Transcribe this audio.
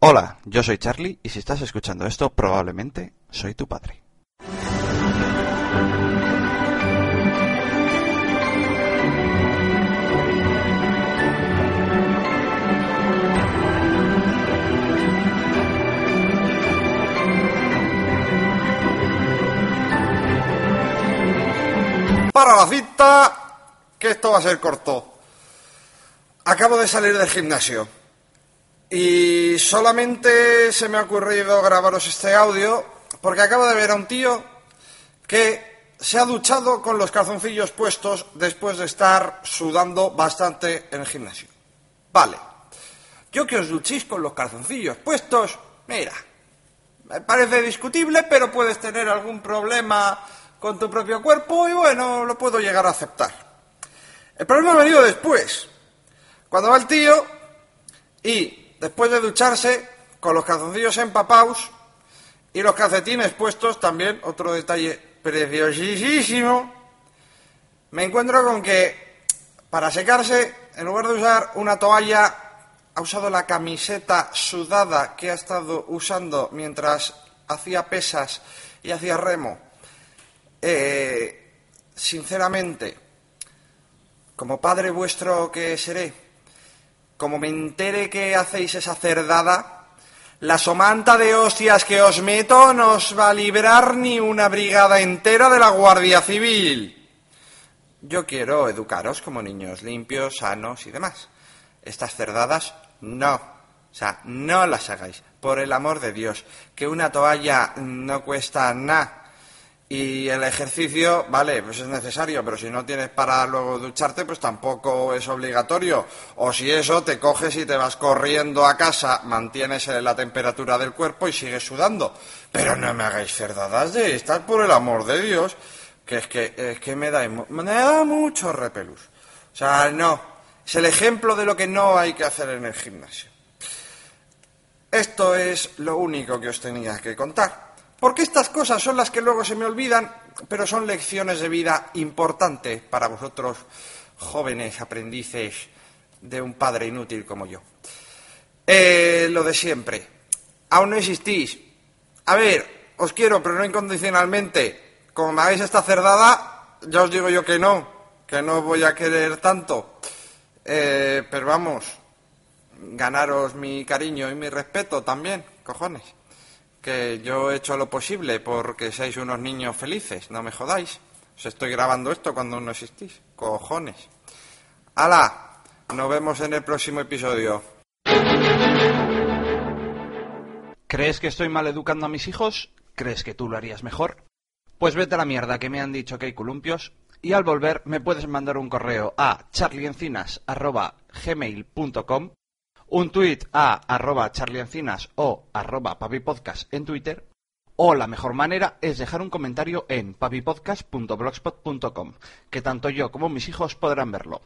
Hola, yo soy Charlie y si estás escuchando esto, probablemente soy tu padre. Para la cita, que esto va a ser corto. Acabo de salir del gimnasio y solamente se me ha ocurrido grabaros este audio porque acabo de ver a un tío que se ha duchado con los calzoncillos puestos después de estar sudando bastante en el gimnasio. Vale, yo que os duchéis con los calzoncillos puestos, mira, me parece discutible, pero puedes tener algún problema con tu propio cuerpo y bueno, lo puedo llegar a aceptar. El problema ha venido después, cuando va el tío y después de ducharse, con los calzoncillos empapados y los calcetines puestos, también otro detalle preciosísimo, me encuentro con que para secarse, en lugar de usar una toalla, ha usado la camiseta sudada que ha estado usando mientras hacía pesas y hacía remo. Eh, sinceramente, como padre vuestro que seré, como me entere que hacéis esa cerdada, la somanta de hostias que os meto no os va a librar ni una brigada entera de la Guardia Civil. Yo quiero educaros como niños limpios, sanos y demás. Estas cerdadas, no. O sea, no las hagáis. Por el amor de Dios. Que una toalla no cuesta nada. Y el ejercicio, vale, pues es necesario, pero si no tienes para luego ducharte, pues tampoco es obligatorio. O si eso, te coges y te vas corriendo a casa, mantienes la temperatura del cuerpo y sigues sudando. Pero no me hagáis cerdadas de estas, por el amor de Dios, que es que, es que me, da, me da mucho repelús. O sea, no. Es el ejemplo de lo que no hay que hacer en el gimnasio. Esto es lo único que os tenía que contar. Porque estas cosas son las que luego se me olvidan, pero son lecciones de vida importantes para vosotros, jóvenes aprendices de un padre inútil como yo. Eh, lo de siempre. Aún no existís. A ver, os quiero, pero no incondicionalmente. Como me hagáis esta cerdada, ya os digo yo que no, que no voy a querer tanto. Eh, pero vamos, ganaros mi cariño y mi respeto también, cojones que yo he hecho lo posible porque seáis unos niños felices, no me jodáis. Os estoy grabando esto cuando no existís. Cojones. ¡Hala! Nos vemos en el próximo episodio. ¿Crees que estoy mal educando a mis hijos? ¿Crees que tú lo harías mejor? Pues vete a la mierda que me han dicho que hay columpios y al volver me puedes mandar un correo a charlieencinas.gmail.com un tuit a arroba charliencinas o arroba papipodcast en Twitter, o la mejor manera es dejar un comentario en papipodcast.blogspot.com, que tanto yo como mis hijos podrán verlo.